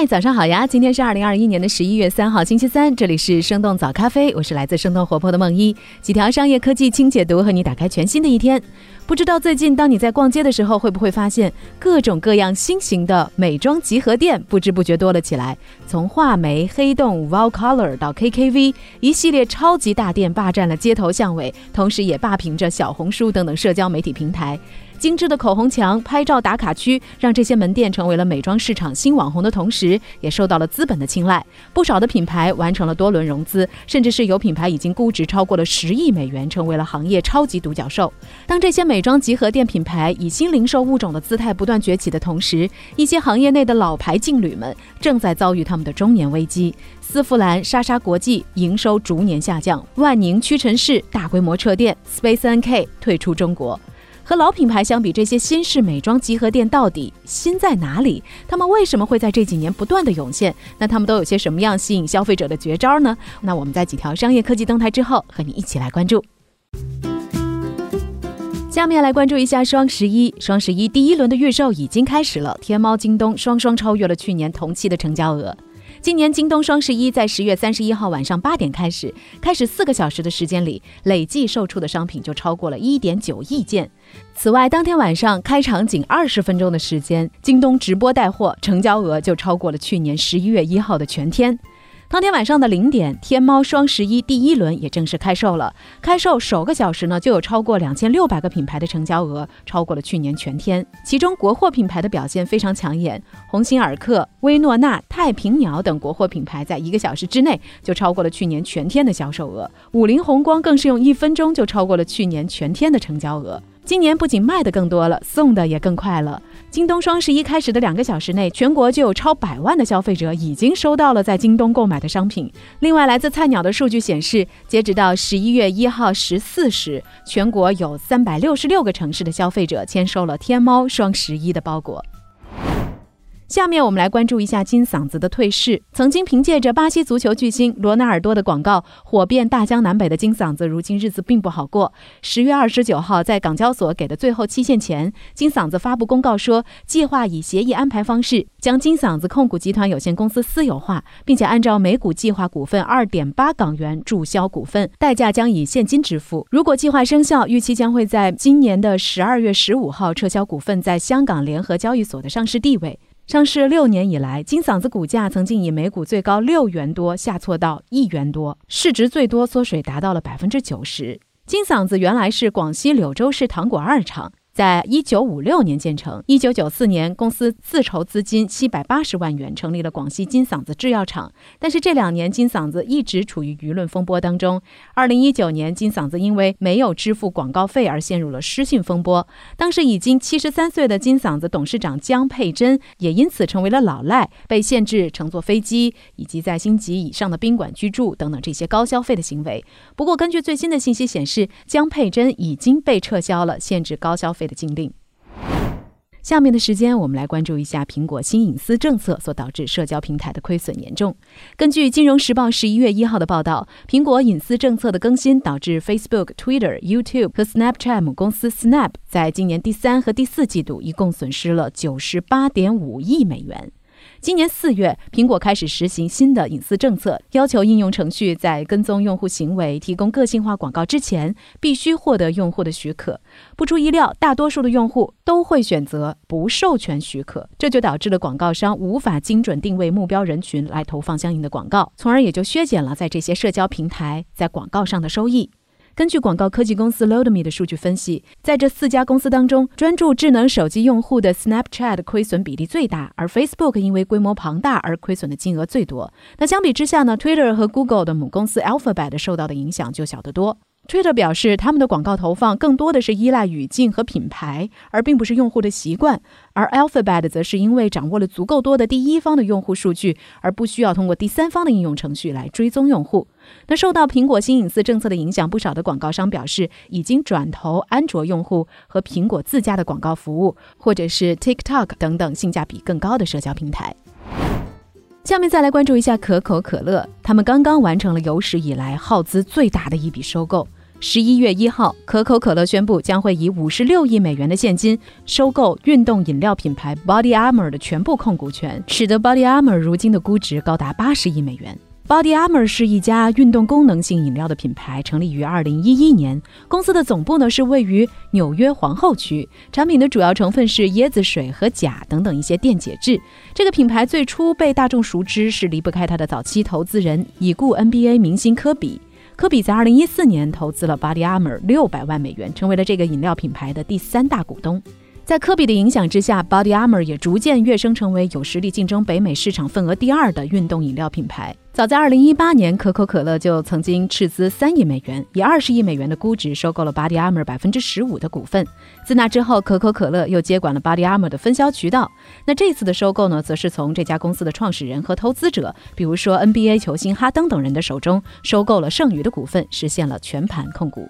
嗨，早上好呀！今天是二零二一年的十一月三号，星期三，这里是生动早咖啡，我是来自生动活泼的梦一，几条商业科技轻解读，和你打开全新的一天。不知道最近当你在逛街的时候，会不会发现各种各样新型的美妆集合店，不知不觉多了起来。从画眉、黑洞、Wow Color 到 KKV，一系列超级大店霸占了街头巷尾，同时也霸屏着小红书等等社交媒体平台。精致的口红墙、拍照打卡区，让这些门店成为了美妆市场新网红的同时，也受到了资本的青睐。不少的品牌完成了多轮融资，甚至是有品牌已经估值超过了十亿美元，成为了行业超级独角兽。当这些美妆集合店品牌以新零售物种的姿态不断崛起的同时，一些行业内的老牌劲旅们正在遭遇他们的中年危机。丝芙兰、莎莎国际营收逐年下降，万宁屈臣氏大规模撤店，Space NK 退出中国。和老品牌相比，这些新式美妆集合店到底新在哪里？他们为什么会在这几年不断的涌现？那他们都有些什么样吸引消费者的绝招呢？那我们在几条商业科技动态之后，和你一起来关注。下面来关注一下双十一。双十一第一轮的预售已经开始了，天猫、京东双双超越了去年同期的成交额。今年京东双十一在十月三十一号晚上八点开始，开始四个小时的时间里，累计售出的商品就超过了一点九亿件。此外，当天晚上开场仅二十分钟的时间，京东直播带货，成交额就超过了去年十一月一号的全天。当天晚上的零点，天猫双十一第一轮也正式开售了。开售首个小时呢，就有超过两千六百个品牌的成交额，超过了去年全天。其中国货品牌的表现非常抢眼，鸿星尔克、薇诺娜、太平鸟等国货品牌在一个小时之内就超过了去年全天的销售额。五菱宏光更是用一分钟就超过了去年全天的成交额。今年不仅卖的更多了，送的也更快了。京东双十一开始的两个小时内，全国就有超百万的消费者已经收到了在京东购买的商品。另外，来自菜鸟的数据显示，截止到十一月一号十四时，全国有三百六十六个城市的消费者签收了天猫双十一的包裹。下面我们来关注一下金嗓子的退市。曾经凭借着巴西足球巨星罗纳尔多的广告火遍大江南北的金嗓子，如今日子并不好过。十月二十九号，在港交所给的最后期限前，金嗓子发布公告说，计划以协议安排方式将金嗓子控股集团有限公司私有化，并且按照每股计划股份二点八港元注销股份，代价将以现金支付。如果计划生效，预期将会在今年的十二月十五号撤销股份在香港联合交易所的上市地位。上市六年以来，金嗓子股价曾经以每股最高六元多下挫到一元多，市值最多缩水达到了百分之九十。金嗓子原来是广西柳州市糖果二厂。在一九五六年建成，一九九四年公司自筹资金七百八十万元成立了广西金嗓子制药厂。但是这两年金嗓子一直处于舆论风波当中。二零一九年，金嗓子因为没有支付广告费而陷入了失信风波。当时已经七十三岁的金嗓子董事长江佩珍也因此成为了老赖，被限制乘坐飞机以及在星级以上的宾馆居住等等这些高消费的行为。不过，根据最新的信息显示，江佩珍已经被撤销了限制高消费。费的禁令。下面的时间，我们来关注一下苹果新隐私政策所导致社交平台的亏损严重。根据《金融时报》十一月一号的报道，苹果隐私政策的更新导致 Facebook、Twitter、YouTube 和 Snapchat 母公司 Snap 在今年第三和第四季度一共损失了九十八点五亿美元。今年四月，苹果开始实行新的隐私政策，要求应用程序在跟踪用户行为、提供个性化广告之前，必须获得用户的许可。不出意料，大多数的用户都会选择不授权许可，这就导致了广告商无法精准定位目标人群来投放相应的广告，从而也就削减了在这些社交平台在广告上的收益。根据广告科技公司 Loadme 的数据分析，在这四家公司当中，专注智能手机用户的 Snapchat 亏损比例最大，而 Facebook 因为规模庞大而亏损的金额最多。那相比之下呢，Twitter 和 Google 的母公司 Alphabet 受到的影响就小得多。Twitter 表示，他们的广告投放更多的是依赖语境和品牌，而并不是用户的习惯；而 Alphabet 则是因为掌握了足够多的第一方的用户数据，而不需要通过第三方的应用程序来追踪用户。那受到苹果新隐私政策的影响，不少的广告商表示已经转投安卓用户和苹果自家的广告服务，或者是 TikTok 等等性价比更高的社交平台。下面再来关注一下可口可乐，他们刚刚完成了有史以来耗资最大的一笔收购。十一月一号，可口可乐宣布将会以五十六亿美元的现金收购运动饮料品牌 Body Armor 的全部控股权，使得 Body Armor 如今的估值高达八十亿美元。Body Armor 是一家运动功能性饮料的品牌，成立于二零一一年。公司的总部呢是位于纽约皇后区，产品的主要成分是椰子水和钾等等一些电解质。这个品牌最初被大众熟知是离不开它的早期投资人已故 NBA 明星科比。科比在二零一四年投资了 Body Armor 六百万美元，成为了这个饮料品牌的第三大股东。在科比的影响之下，Body Armor 也逐渐跃升成为有实力竞争北美市场份额第二的运动饮料品牌。早在2018年，可口可乐就曾经斥资三亿美元，以二十亿美元的估值收购了 Body Armor 百分之十五的股份。自那之后，可口可乐又接管了 Body Armor 的分销渠道。那这次的收购呢，则是从这家公司的创始人和投资者，比如说 NBA 球星哈登等人的手中收购了剩余的股份，实现了全盘控股。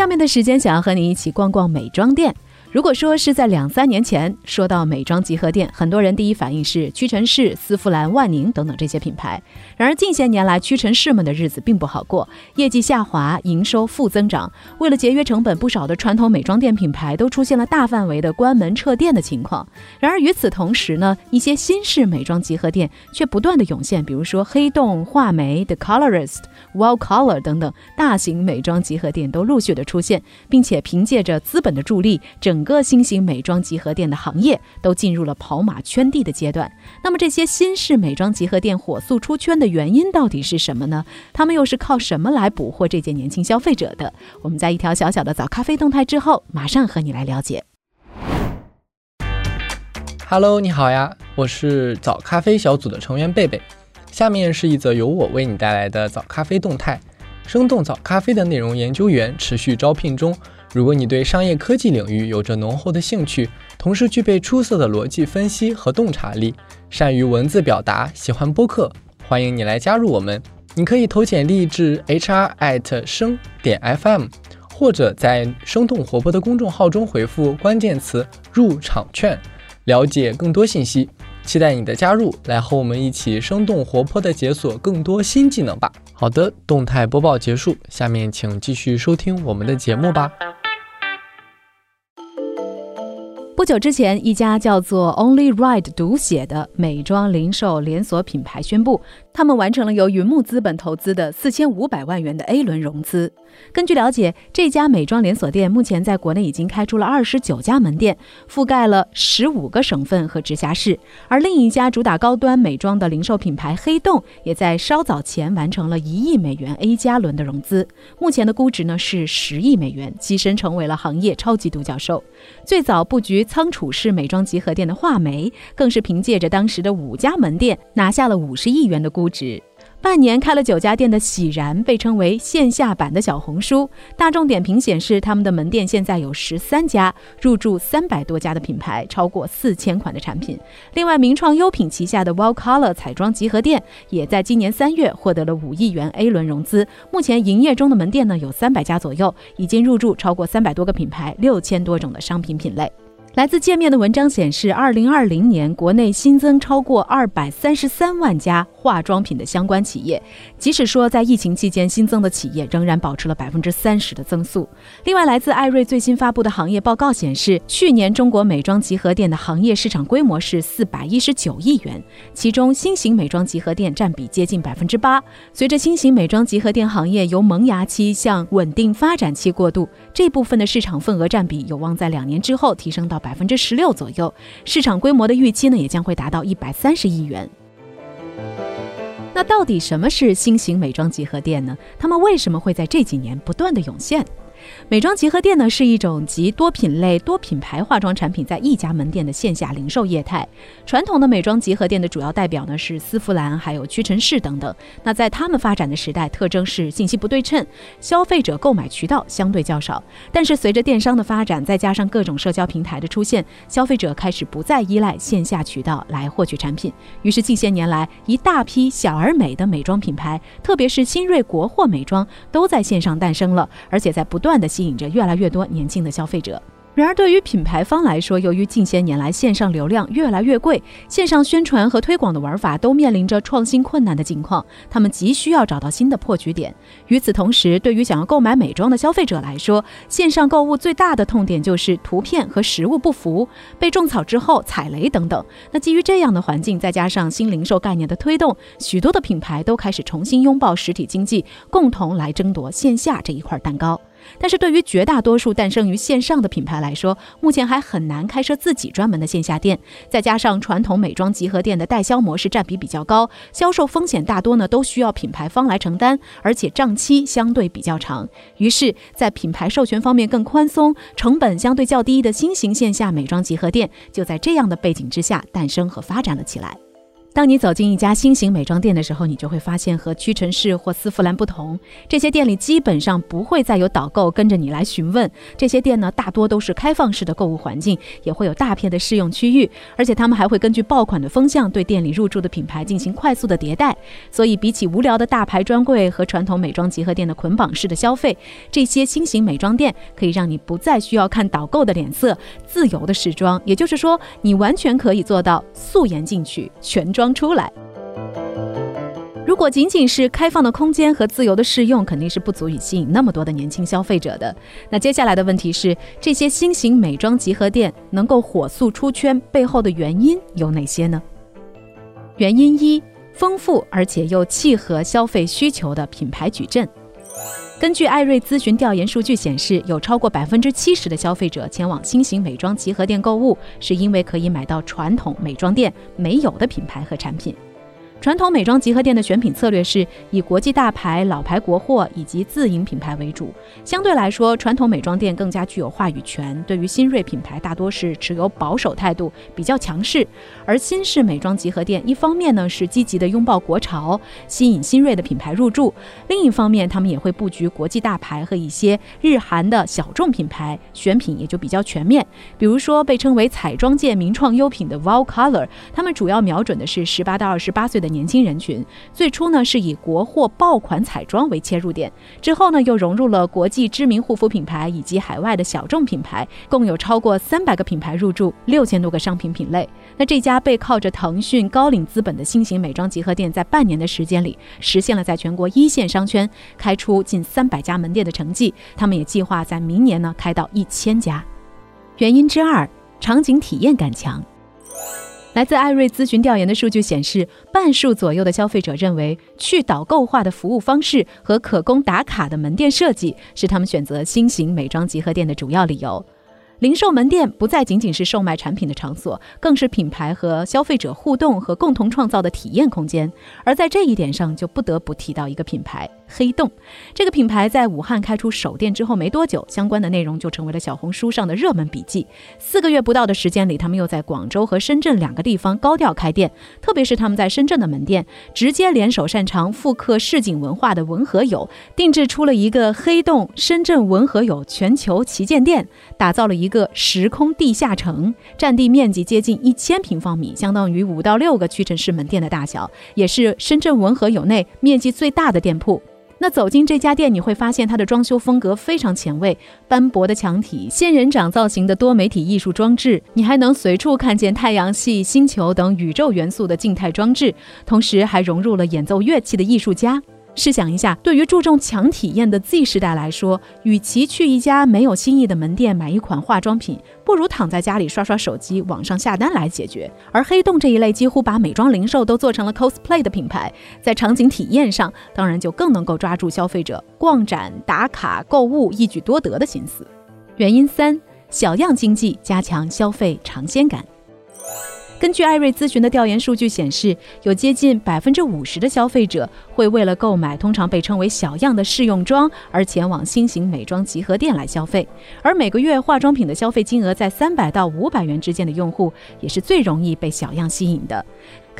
下面的时间，想要和你一起逛逛美妆店。如果说是在两三年前说到美妆集合店，很多人第一反应是屈臣氏、丝芙兰、万宁等等这些品牌。然而近些年来，屈臣氏们的日子并不好过，业绩下滑，营收负增长。为了节约成本，不少的传统美妆店品牌都出现了大范围的关门撤店的情况。然而与此同时呢，一些新式美妆集合店却不断的涌现，比如说黑洞、画眉、The Colorist、Well Color 等等大型美妆集合店都陆续的出现，并且凭借着资本的助力，整整个新型美妆集合店的行业都进入了跑马圈地的阶段。那么，这些新式美妆集合店火速出圈的原因到底是什么呢？他们又是靠什么来捕获这届年轻消费者的？我们在一条小小的早咖啡动态之后，马上和你来了解。Hello，你好呀，我是早咖啡小组的成员贝贝。下面是一则由我为你带来的早咖啡动态：生动早咖啡的内容研究员持续招聘中。如果你对商业科技领域有着浓厚的兴趣，同时具备出色的逻辑分析和洞察力，善于文字表达，喜欢播客，欢迎你来加入我们。你可以投简历至 hr at 生点 fm，或者在生动活泼的公众号中回复关键词入场券，了解更多信息。期待你的加入，来和我们一起生动活泼地解锁更多新技能吧。好的，动态播报结束，下面请继续收听我们的节目吧。不久之前，一家叫做 Only Ride 读写的美妆零售连锁品牌宣布。他们完成了由云木资本投资的四千五百万元的 A 轮融资。根据了解，这家美妆连锁店目前在国内已经开出了二十九家门店，覆盖了十五个省份和直辖市。而另一家主打高端美妆的零售品牌黑洞，也在稍早前完成了一亿美元 A 加轮的融资，目前的估值呢是十亿美元，跻身成为了行业超级独角兽。最早布局仓储式美妆集合店的画眉，更是凭借着当时的五家门店，拿下了五十亿元的估。估值。半年开了九家店的喜然，被称为线下版的小红书。大众点评显示，他们的门店现在有十三家，入驻三百多家的品牌，超过四千款的产品。另外，名创优品旗下的 Well Color 彩妆集合店，也在今年三月获得了五亿元 A 轮融资。目前营业中的门店呢有三百家左右，已经入驻超过三百多个品牌，六千多种的商品品类。来自界面的文章显示，二零二零年国内新增超过二百三十三万家化妆品的相关企业。即使说在疫情期间新增的企业仍然保持了百分之三十的增速。另外，来自艾瑞最新发布的行业报告显示，去年中国美妆集合店的行业市场规模是四百一十九亿元，其中新型美妆集合店占比接近百分之八。随着新型美妆集合店行业由萌芽期向稳定发展期过渡，这部分的市场份额占比有望在两年之后提升到。百分之十六左右，市场规模的预期呢，也将会达到一百三十亿元。那到底什么是新型美妆集合店呢？他们为什么会在这几年不断的涌现？美妆集合店呢，是一种集多品类、多品牌化妆产品在一家门店的线下零售业态。传统的美妆集合店的主要代表呢是丝芙兰、还有屈臣氏等等。那在他们发展的时代，特征是信息不对称，消费者购买渠道相对较少。但是随着电商的发展，再加上各种社交平台的出现，消费者开始不再依赖线下渠道来获取产品。于是近些年来，一大批小而美的美妆品牌，特别是新锐国货美妆，都在线上诞生了，而且在不断。的吸引着越来越多年轻的消费者。然而，对于品牌方来说，由于近些年来线上流量越来越贵，线上宣传和推广的玩法都面临着创新困难的境况，他们急需要找到新的破局点。与此同时，对于想要购买美妆的消费者来说，线上购物最大的痛点就是图片和实物不符、被种草之后踩雷等等。那基于这样的环境，再加上新零售概念的推动，许多的品牌都开始重新拥抱实体经济，共同来争夺线下这一块蛋糕。但是对于绝大多数诞生于线上的品牌来说，目前还很难开设自己专门的线下店。再加上传统美妆集合店的代销模式占比比较高，销售风险大多呢都需要品牌方来承担，而且账期相对比较长。于是，在品牌授权方面更宽松、成本相对较低的新型线下美妆集合店，就在这样的背景之下诞生和发展了起来。当你走进一家新型美妆店的时候，你就会发现和屈臣氏或丝芙兰不同，这些店里基本上不会再有导购跟着你来询问。这些店呢，大多都是开放式的购物环境，也会有大片的试用区域，而且他们还会根据爆款的风向对店里入驻的品牌进行快速的迭代。所以，比起无聊的大牌专柜和传统美妆集合店的捆绑式的消费，这些新型美妆店可以让你不再需要看导购的脸色，自由的试妆。也就是说，你完全可以做到素颜进去，全妆。装出来。如果仅仅是开放的空间和自由的试用，肯定是不足以吸引那么多的年轻消费者的。那接下来的问题是，这些新型美妆集合店能够火速出圈背后的原因有哪些呢？原因一：丰富而且又契合消费需求的品牌矩阵。根据艾瑞咨询调研数据显示，有超过百分之七十的消费者前往新型美妆集合店购物，是因为可以买到传统美妆店没有的品牌和产品。传统美妆集合店的选品策略是以国际大牌、老牌国货以及自营品牌为主。相对来说，传统美妆店更加具有话语权，对于新锐品牌大多是持有保守态度，比较强势。而新式美妆集合店一方面呢是积极的拥抱国潮，吸引新锐的品牌入驻；另一方面，他们也会布局国际大牌和一些日韩的小众品牌，选品也就比较全面。比如说，被称为彩妆界名创优品的 Wow Color，他们主要瞄准的是十八到二十八岁的。年轻人群最初呢是以国货爆款彩妆为切入点，之后呢又融入了国际知名护肤品牌以及海外的小众品牌，共有超过三百个品牌入驻，六千多个商品品类。那这家背靠着腾讯、高瓴资本的新型美妆集合店，在半年的时间里，实现了在全国一线商圈开出近三百家门店的成绩。他们也计划在明年呢开到一千家。原因之二，场景体验感强。来自艾瑞咨询调研的数据显示，半数左右的消费者认为，去导购化的服务方式和可供打卡的门店设计是他们选择新型美妆集合店的主要理由。零售门店不再仅仅是售卖产品的场所，更是品牌和消费者互动和共同创造的体验空间。而在这一点上，就不得不提到一个品牌——黑洞。这个品牌在武汉开出首店之后没多久，相关的内容就成为了小红书上的热门笔记。四个月不到的时间里，他们又在广州和深圳两个地方高调开店。特别是他们在深圳的门店，直接联手擅长复刻市井文化的文和友，定制出了一个黑洞深圳文和友全球旗舰店，打造了一。个时空地下城，占地面积接近一千平方米，相当于五到六个屈臣氏门店的大小，也是深圳文和友内面积最大的店铺。那走进这家店，你会发现它的装修风格非常前卫，斑驳的墙体、仙人掌造型的多媒体艺术装置，你还能随处看见太阳系、星球等宇宙元素的静态装置，同时还融入了演奏乐器的艺术家。试想一下，对于注重强体验的 Z 世代来说，与其去一家没有新意的门店买一款化妆品，不如躺在家里刷刷手机、网上下单来解决。而黑洞这一类几乎把美妆零售都做成了 cosplay 的品牌，在场景体验上，当然就更能够抓住消费者逛展、打卡、购物一举多得的心思。原因三：小样经济加强消费尝鲜感。根据艾瑞咨询的调研数据显示，有接近百分之五十的消费者会为了购买通常被称为小样的试用装而前往新型美妆集合店来消费，而每个月化妆品的消费金额在三百到五百元之间的用户，也是最容易被小样吸引的。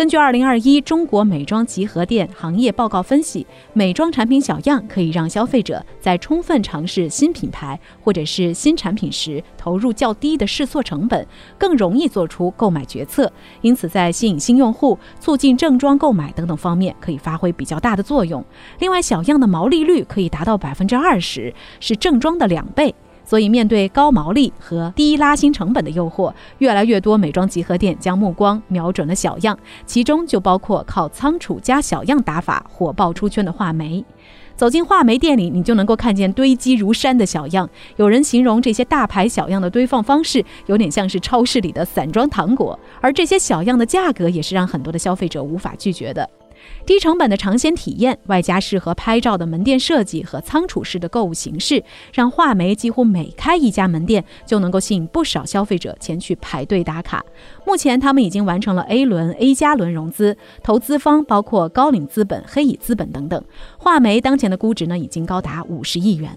根据二零二一中国美妆集合店行业报告分析，美妆产品小样可以让消费者在充分尝试新品牌或者是新产品时，投入较低的试错成本，更容易做出购买决策。因此，在吸引新用户、促进正装购买等等方面，可以发挥比较大的作用。另外，小样的毛利率可以达到百分之二十，是正装的两倍。所以面对高毛利和低拉新成本的诱惑，越来越多美妆集合店将目光瞄准了小样，其中就包括靠仓储加小样打法火爆出圈的画眉。走进画眉店里，你就能够看见堆积如山的小样。有人形容这些大牌小样的堆放方式，有点像是超市里的散装糖果。而这些小样的价格，也是让很多的消费者无法拒绝的。低成本的尝鲜体验，外加适合拍照的门店设计和仓储式的购物形式，让画眉几乎每开一家门店就能够吸引不少消费者前去排队打卡。目前，他们已经完成了 A 轮、A 加轮融资，投资方包括高瓴资本、黑蚁资本等等。画眉当前的估值呢，已经高达五十亿元。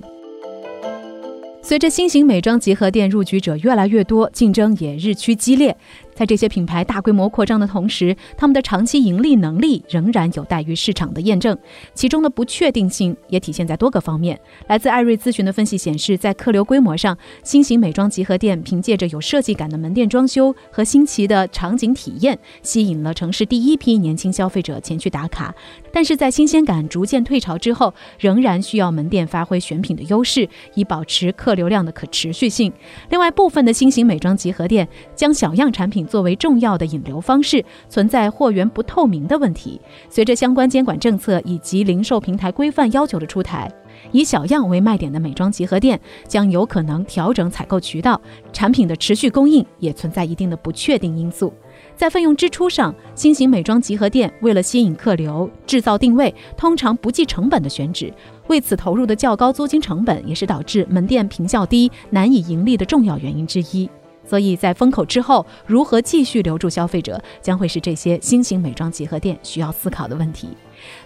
随着新型美妆集合店入局者越来越多，竞争也日趋激烈。在这些品牌大规模扩张的同时，他们的长期盈利能力仍然有待于市场的验证。其中的不确定性也体现在多个方面。来自艾瑞咨询的分析显示，在客流规模上，新型美妆集合店凭借着有设计感的门店装修和新奇的场景体验，吸引了城市第一批年轻消费者前去打卡。但是在新鲜感逐渐退潮之后，仍然需要门店发挥选品的优势，以保持客流量的可持续性。另外，部分的新型美妆集合店将小样产品作为重要的引流方式，存在货源不透明的问题。随着相关监管政策以及零售平台规范要求的出台，以小样为卖点的美妆集合店将有可能调整采购渠道，产品的持续供应也存在一定的不确定因素。在费用支出上，新型美妆集合店为了吸引客流、制造定位，通常不计成本的选址，为此投入的较高租金成本，也是导致门店评效低、难以盈利的重要原因之一。所以在风口之后，如何继续留住消费者，将会是这些新型美妆集合店需要思考的问题。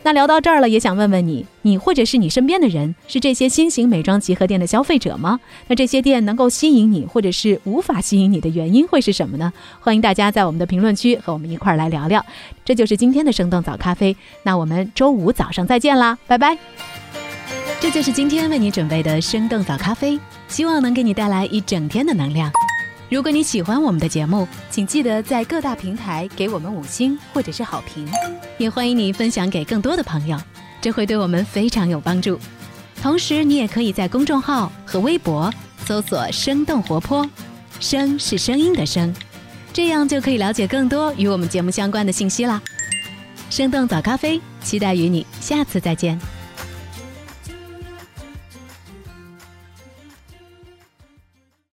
那聊到这儿了，也想问问你，你或者是你身边的人，是这些新型美妆集合店的消费者吗？那这些店能够吸引你，或者是无法吸引你的原因会是什么呢？欢迎大家在我们的评论区和我们一块儿来聊聊。这就是今天的生动早咖啡，那我们周五早上再见啦，拜拜。这就是今天为你准备的生动早咖啡，希望能给你带来一整天的能量。如果你喜欢我们的节目，请记得在各大平台给我们五星或者是好评，也欢迎你分享给更多的朋友，这会对我们非常有帮助。同时，你也可以在公众号和微博搜索“生动活泼”，声是声音的声，这样就可以了解更多与我们节目相关的信息啦。生动早咖啡，期待与你下次再见。